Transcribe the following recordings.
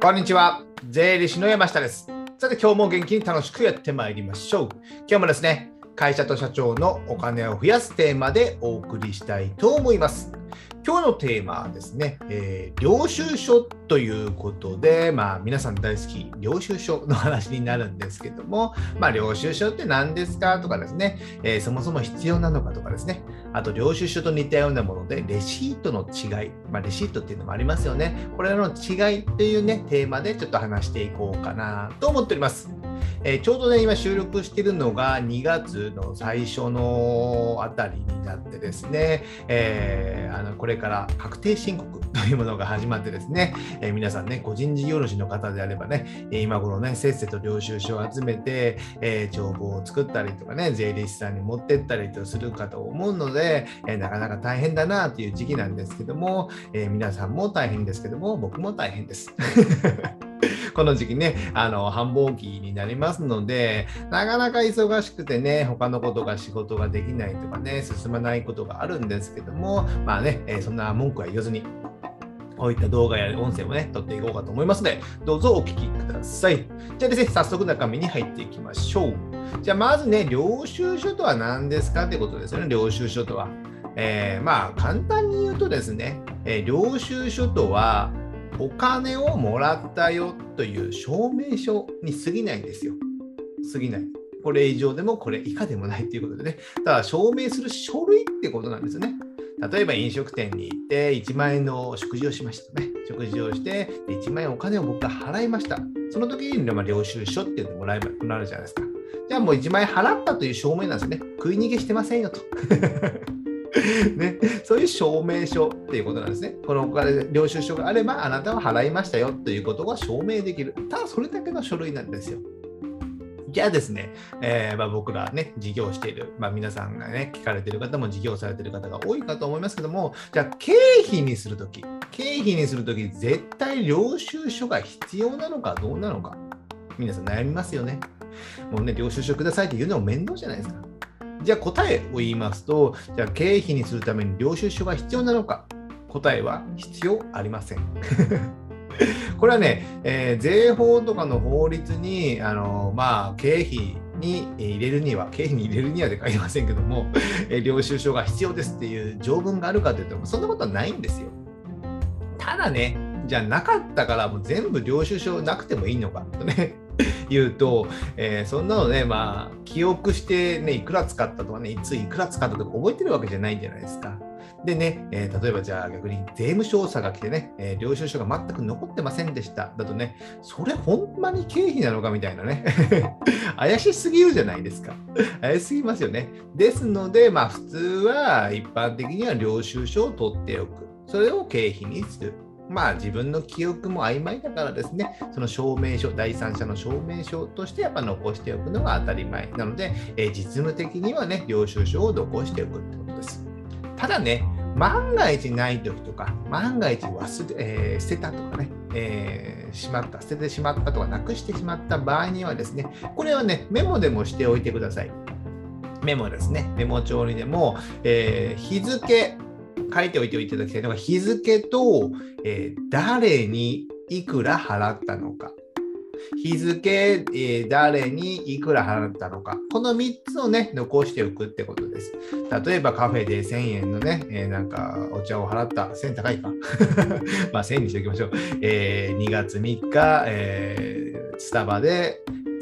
こんにちは。税理士の山下です。さて、今日も元気に楽しくやってまいりましょう。今日もですね、会社と社長のお金を増やすテーマでお送りしたいと思います。今日のテーマはですね、えー領収書ということで、まあ、皆さん大好き領収書の話になるんですけども、まあ、領収書って何ですかとかですね、えーそもそも必要なのかとかですね、あと領収書と似たようなもので、レシートの違い、まあ、レシートっていうのもありますよね。これらの違いっていうね、テーマでちょっと話していこうかなと思っております。えーちょうどね、今収録しているのが2月の最初のあたりになってですね、えーあのこれから確定申告というものが始まってですね、えー皆さんね、個人事業主の方であればね、今頃ね、せっせと領収書を集めて、え帳簿を作ったりとかね、税理士さんに持ってったりとするかと思うので、えなかなか大変だなという時期なんですけども、え皆さんも大変ですけども、僕も大変です。この時期ね、あの繁忙期になりますので、なかなか忙しくてね、他のことが仕事ができないとかね、進まないことがあるんですけども、まあね、えそんな文句は言わずに、こういった動画や音声もね、撮っていこうかと思いますので、どうぞお聞きください。じゃあですね、早速中身に入っていきましょう。じゃあまずね、領収書とは何ですかってことですよね、領収書とは。えーまあ簡単に言うとですね、えー領収書とはお金をもらったよという証明書に過ぎないんですよ。過ぎない。これ以上でもこれ以下でもないということでね。ただ証明する書類ってことなんですね。例えば飲食店に行って1万円の食事をしましたね。食事をして1万円お金を僕が払いました。その時にま領収書っていうのもらえばもらえるじゃないですか。じゃあもう1万円払ったという証明なんですね。食い逃げしてませんよと。ね、そういう証明書っていうことなんですね。このお金、領収書があれば、あなたは払いましたよということが証明できる。ただ、それだけの書類なんですよ。じゃあですね、えーまあ、僕らね、事業している、まあ、皆さんがね、聞かれてる方も事業されてる方が多いかと思いますけども、じゃあ、経費にするとき、経費にするとき、絶対領収書が必要なのかどうなのか、皆さん悩みますよね。もうね、領収書くださいって言うのも面倒じゃないですか。じゃあ答えを言いますと、じゃあ経費にするために領収書が必要なのか答えは必要ありません。これはね、えー税法とかの法律に、あのまあ、経費に入れるには、経費に入れるにはで書いてませんけども、えー領収書が必要ですっていう条文があるかというと、そんなことはないんですよ。ただね、じゃあなかったからもう全部領収書なくてもいいのかとね。言うと、えーそんなのね、まあ、記憶して、ね、いくら使ったとかね、いついくら使ったとか覚えてるわけじゃないんじゃないですか。でね、えー例えばじゃあ逆に税務調査が来てね、えー領収書が全く残ってませんでした。だとね、それほんまに経費なのかみたいなね、怪しすぎるじゃないですか。怪しすぎますよね。ですので、まあ普通は一般的には領収書を取っておく。それを経費にする。まあ自分の記憶も曖昧だからですね、その証明書、第三者の証明書としてやっぱ残しておくのが当たり前なので、えー実務的にはね、領収書を残しておくってことです。ただね、万が一ない時とか、万が一忘れ、えー捨てたとかね、えーしまった、捨ててしまったとか、なくしてしまった場合にはですね、これはね、メモでもしておいてください。メモですね。メモ帳にでも、えー日付、書いておいていただきたいのが、日付と、えー誰にいくら払ったのか。日付、えー誰にいくら払ったのか。この3つをね、残しておくってことです。例えばカフェで1000円のね、えーなんかお茶を払った。1000高いか。まあ1000円にしておきましょう。えー2月3日、えースタバで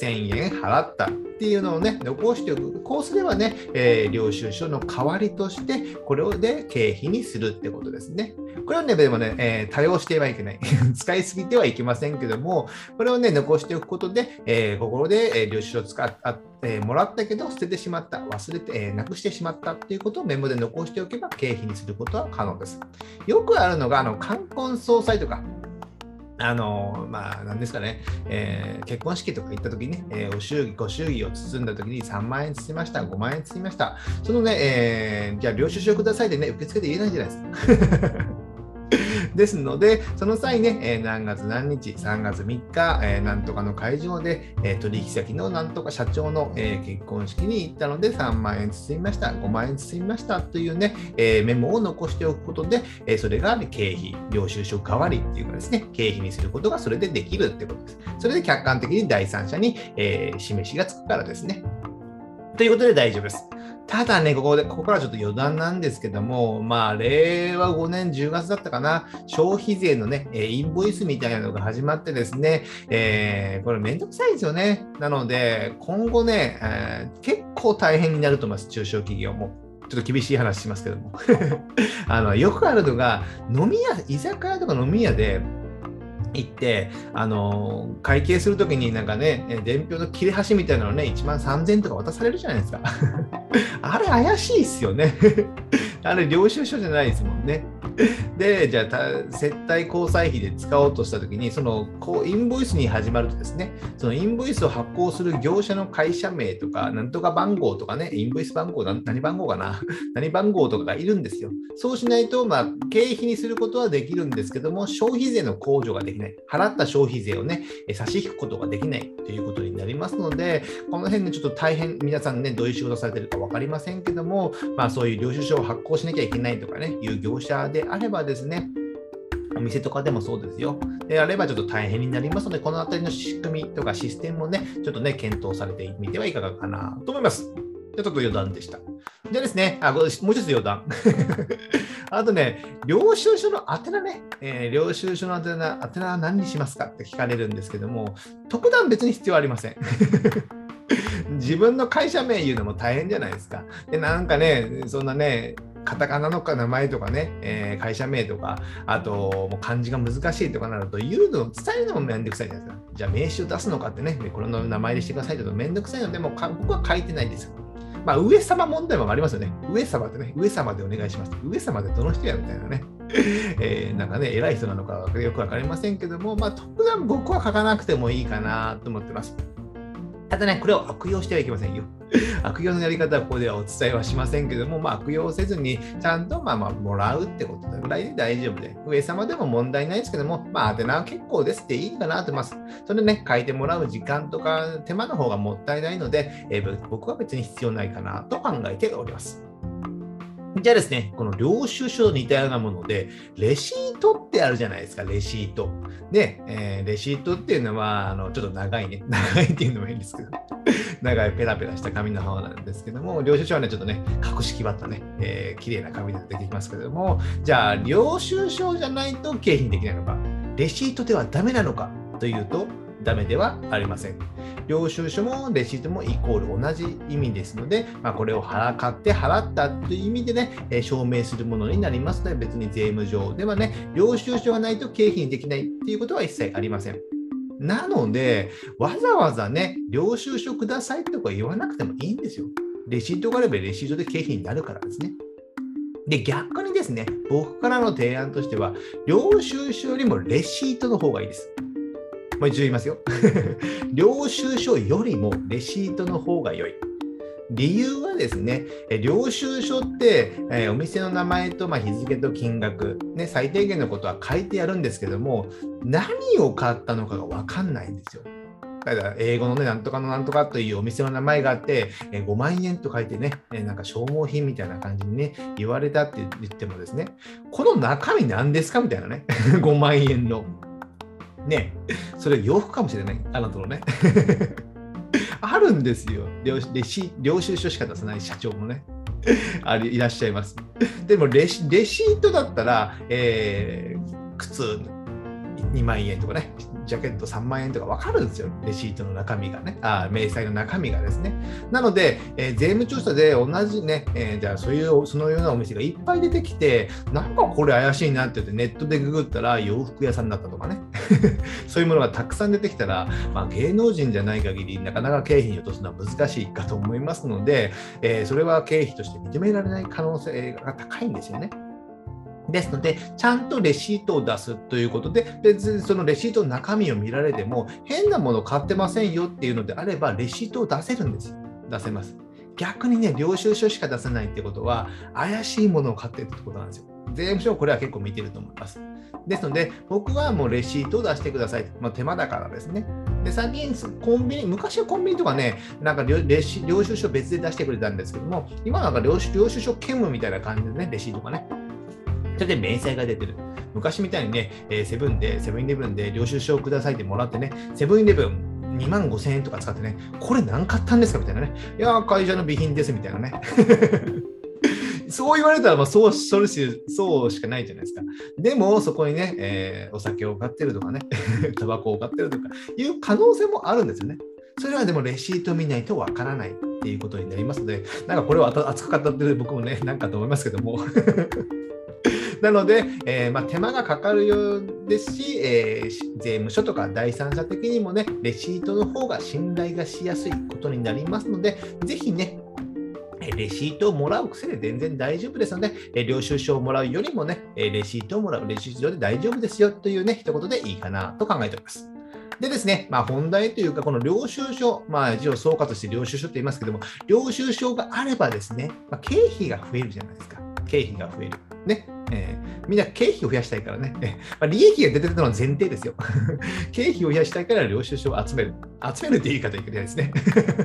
1000円払ったっていうのをね、残しておく。こうすればね、えー領収書の代わりとして、これをで経費にするってことですね。これをね、でもね、えー多用してはいけない。使いすぎてはいけませんけども、これをね、残しておくことで、えー心で、え領収書を使っあえーもらったけど捨ててしまった、忘れて、えーなくしてしまったっていうことをメモで残しておけば経費にすることは可能です。よくあるのが、あの、冠婚葬祭とか、あのまあ、なんですかね、えー結婚式とか行った時にね、えーお祝儀、ご祝儀を包んだ時に3万円包みました、5万円包みました。そのね、えーじゃあ領収書くださいでね、受付で言えないじゃないですか。ですので、その際ね、え、何月何日、3月3日、え、なんとかの会場で、え、取引先のなんとか社長の、え結婚式に行ったので3万円包みました、5万円包みましたというね、えメモを残しておくことで、えそれが、ね、経費、領収書代わりっていうかですね、経費にすることがそれでできるってことです。それで客観的に第三者に、え示しがつくからですね。ということで大丈夫です。ただね、ここで、ここからちょっと余談なんですけども、まあ、令和5年10月だったかな、消費税のね、インボイスみたいなのが始まってですね、えー、これめんどくさいですよね。なので、今後ね、えー、結構大変になると思います、中小企業も。ちょっと厳しい話しますけども あの。よくあるのが、飲み屋、居酒屋とか飲み屋で、行って、あの会計するときになんかね、伝票の切れ端みたいなのね、1万3000とか渡されるじゃないですか。あれ怪しいっすよね。あれ領収書じゃないですもんね。で、じゃあ、接待交際費で使おうとしたときに、そのこうインボイスに始まるとですね、そのインボイスを発行する業者の会社名とか、なんとか番号とかね、インボイス番号、何番号かな、何番号とかがいるんですよ。そうしないと、まあ、経費にすることはできるんですけども、消費税の控除ができない。払った消費税をね、差し引くことができないということになりますので、この辺でちょっと大変、皆さんね、どういう仕事されてるか分かりませんけども、まあ、そういう領収書を発行しなきゃいけないとかね、いう業者であればですね、お店とかでもそうですよ。であればちょっと大変になりますので、このあたりの仕組みとかシステムをね、ちょっとね、検討されてみてはいかがかなと思います。ちょっと余談でした。じゃあですね、あもう一つ余談。あとね、領収書の宛名ね、えー、領収書の宛名、宛名は何にしますかって聞かれるんですけども、特段別に必要ありません。自分の会社名言うのも大変じゃないですか。で、なんかね、そんなね、カタカナのか名前とかね、えー、会社名とか、あともう漢字が難しいとかなると、言うの、伝えるのもめんどくさいじゃないですか。じゃあ名刺を出すのかってね、この名前でしてくださいとめんどくさいので、もう僕は書いてないんです。まあ、上様問題もありますよね。上様ってね、上様でお願いします。上様でどの人やみたいなね。えー、なんかね、偉い人なのかよくわかりませんけども、まあ、特段僕は書かなくてもいいかなと思ってます。ただね、これを悪用してはいけませんよ。悪用のやり方はここではお伝えはしませんけども、まあ、悪用せずに、ちゃんとまあまあもらうってことぐらいで大丈夫で、上様でも問題ないですけども、まあ、宛名は結構ですっていいかなと思います。それね、書いてもらう時間とか手間の方がもったいないので、えー、僕は別に必要ないかなと考えております。じゃあですね、この領収書と似たようなもので、レシートってあるじゃないですか、レシート。で、えー、レシートっていうのは、あのちょっと長いね、長いっていうのもいいんですけど、長いペラペラした紙の方なんですけども、領収書はね、ちょっとね、格式ばったね、えー、綺麗な紙で出てきますけども、じゃあ、領収書じゃないと景品できないのか、レシートではダメなのかというと、ダメではありません。領収書もレシートもイコール同じ意味ですので、まあ、これを払って払ったという意味でね、え証明するものになりますので、別に税務上ではね、領収書がないと経費にできないっていうことは一切ありません。なので、わざわざね、領収書くださいとか言わなくてもいいんですよ。レシートがあればレシートで経費になるからですね。で、逆にですね、僕からの提案としては、領収書よりもレシートの方がいいです。もう一度言いますよ。領収書よりもレシートの方が良い。理由はですね、領収書って、えー、お店の名前と、ま、日付と金額、ね、最低限のことは書いてやるんですけども、何を買ったのかが分かんないんですよ。だから英語のね、なんとかのなんとかというお店の名前があって、え5万円と書いてね、えなんか消耗品みたいな感じにね、言われたって言ってもですね、この中身何ですかみたいなね、5万円の。ね、それ洋服かもしれない、あなたのね。あるんですよ領領収書しか出さない社長もね。あいらっしゃいます。でもレシレシートだったら、えー、靴2万円とかね、ジャケット3万円とか分かるんですよ、レシートの中身がね、あ明細の中身がですね。なので、えー、税務調査で同じね、えー、じゃあそういうそのようなお店がいっぱい出てきて、なんかこれ怪しいなって言ってネットでググったら洋服屋さんだったとかね、そういうものがたくさん出てきたら、まあ、芸能人じゃない限り、なかなか経費に落とすのは難しいかと思いますので、えー、それは経費として認められない可能性が高いんですよね。ですので、ちゃんとレシートを出すということで、別にそのレシートの中身を見られても、変なもの買ってませんよっていうのであれば、レシートを出せるんです。出せます。逆にね、領収書しか出せないってことは、怪しいものを買ってるってことなんですよ。税務署これは結構見てると思います。ですので、僕はもうレシートを出してください。まあ、手間だからですね。で、最近、コンビニ、昔はコンビニとかね、なんか領収書別で出してくれたんですけども、今なんか領収書兼務みたいな感じでね、レシートがね。それで明細が出てる。昔みたいにね、えー、セブンで、セブンイレブンで領収書をくださいってもらってね、セブンイレブン2万5000円とか使ってね、これ何買ったんですかみたいなね。いや、会社の備品ですみたいなね。そう言われたら、まあ、そう、それし、そうしかないじゃないですか。でも、そこにね、えー、お酒を買ってるとかね、タバコを買ってるとかいう可能性もあるんですよね。それはでもレシート見ないとわからないっていうことになりますので、なんかこれは熱く語ってる僕もね、なんかと思いますけども。なので、えー、まあ、手間がかかるようですし、えー、税務署とか第三者的にもね、レシートの方が信頼がしやすいことになりますので、ぜひね、レシートをもらう癖で全然大丈夫ですので、え領収書をもらうよりもね、えレシートをもらう、レシート上で大丈夫ですよというね、一言でいいかなと考えております。でですね、まあ、本題というか、この領収書、まあ、一応総括して領収書と言いますけども、領収書があればですね、まあ、経費が増えるじゃないですか。経費が増える。ね。えー、みんな経費を増やしたいからね、まあ、利益が出てるのは前提ですよ。経費を増やしたいから領収書を集める。集めるって言い方いけないですね。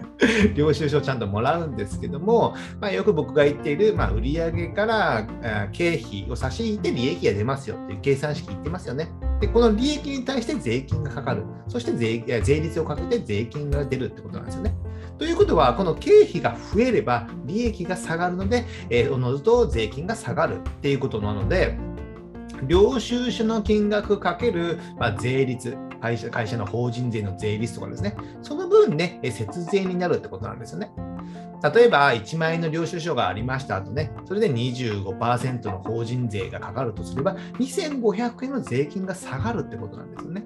領収書をちゃんともらうんですけども、まあ、よく僕が言っている、まあ、売上から経費を差し引いて利益が出ますよっていう計算式言ってますよね。で、この利益に対して税金がかかる。そして税税率をかけて税金が出るってことなんですよね。ということは、この経費が増えれば利益が下がるので、えー、おのずと税金が下がるっていうことなので、領収書の金額かける、まあ、税率会社、会社の法人税の税率とかですね、その分ね、節税になるってことなんですよね。例えば、1万円の領収書がありましたとね、それで25%の法人税がかかるとすれば、2500円の税金が下がるってことなんですよね。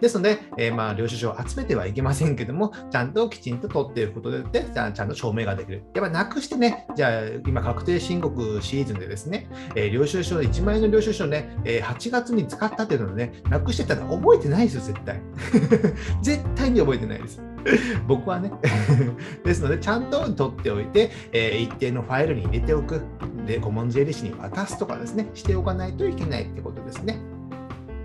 ですので、えー、まあ領収書を集めてはいけませんけども、ちゃんときちんと取っていくことで、ちゃんと証明ができる。やっぱなくしてね、じゃあ今確定申告シーズンでですね、えー、領収書、1万円の領収書ね、えー、8月に使ったっていうのをね、なくしてたら覚えてないですよ、絶対。絶対に覚えてないです。僕はね ですので、ちゃんと取っておいて、えー、一定のファイルに入れておく。で、顧問税理士に渡すとかですね、しておかないといけないってことですね。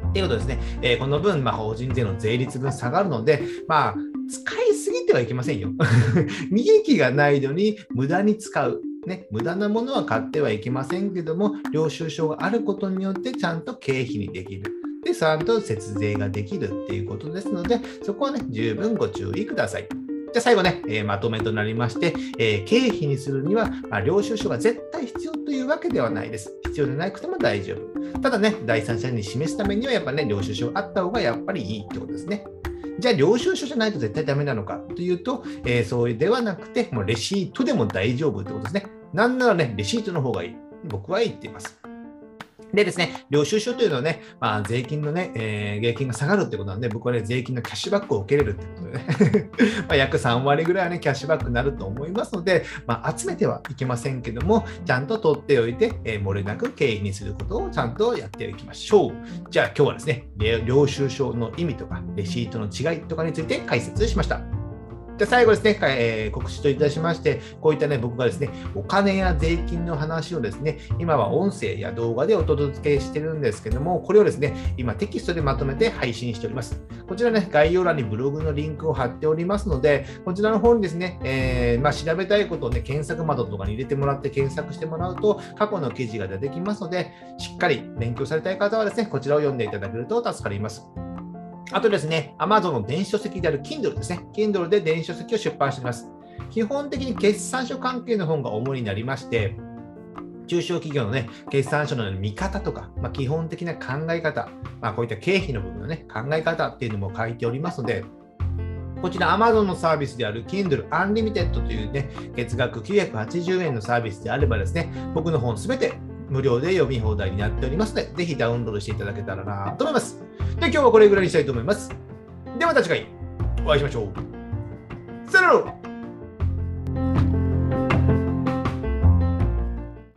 っていうことですね、えー、この分、まあ、法人税の税率分下がるので、まあ、使いすぎてはいけませんよ。利益がないのに無駄に使う。ね、無駄なものは買ってはいけませんけども、領収書があることによってちゃんと経費にできる。で、ちゃんと節税ができるっていうことですので、そこはね、十分ご注意ください。じゃ最後ね、えー、まとめとなりまして、えー、経費にするには、まあ、領収書が絶対必要というわけではないです。必要でなくても大丈夫。ただね、第三者に示すためには、やっぱね、領収書あった方がやっぱりいいってことですね。じゃあ、領収書じゃないと絶対ダメなのかというと、えー、そうではなくて、もうレシートでも大丈夫ってことですね。なんならね、レシートの方がいい。僕は言っています。でですね、領収書というのはね、まあ、税金のね、えー、税金が下がるってことなんで、僕はね、税金のキャッシュバックを受けれるってことでね、ま約3割ぐらいはね、キャッシュバックになると思いますので、まあ、集めてはいけませんけども、ちゃんと取っておいて、えー、漏れなく経費にすることをちゃんとやっていきましょう。じゃあ今日はですね、領収書の意味とか、レシートの違いとかについて解説しました。で最後ですね、えー、告知といたしまして、こういったね、僕がですね、お金や税金の話をですね、今は音声や動画でお届けしてるんですけども、これをですね、今テキストでまとめて配信しております。こちらね、概要欄にブログのリンクを貼っておりますので、こちらの方にですね、えー、まあ、調べたいことをね、検索窓とかに入れてもらって検索してもらうと、過去の記事が出てきますので、しっかり勉強されたい方はですね、こちらを読んでいただけると助かります。あとですね、Amazon の電子書籍である Kindle ですね。Kindle で電子書籍を出版しています。基本的に決算書関係の本が主になりまして、中小企業のね、決算書の見方とか、まあ、基本的な考え方、まあ、こういった経費の部分のね、考え方っていうのも書いておりますので、こちら Amazon のサービスである Kindle Unlimited というね、月額980円のサービスであればですね、僕の本すべて無料で読み放題になっておりますので、ぜひダウンロードしていただけたらなと思います。で、今日はこれぐらいにしたいと思います。ではまた次回お会いしましょう。さよなら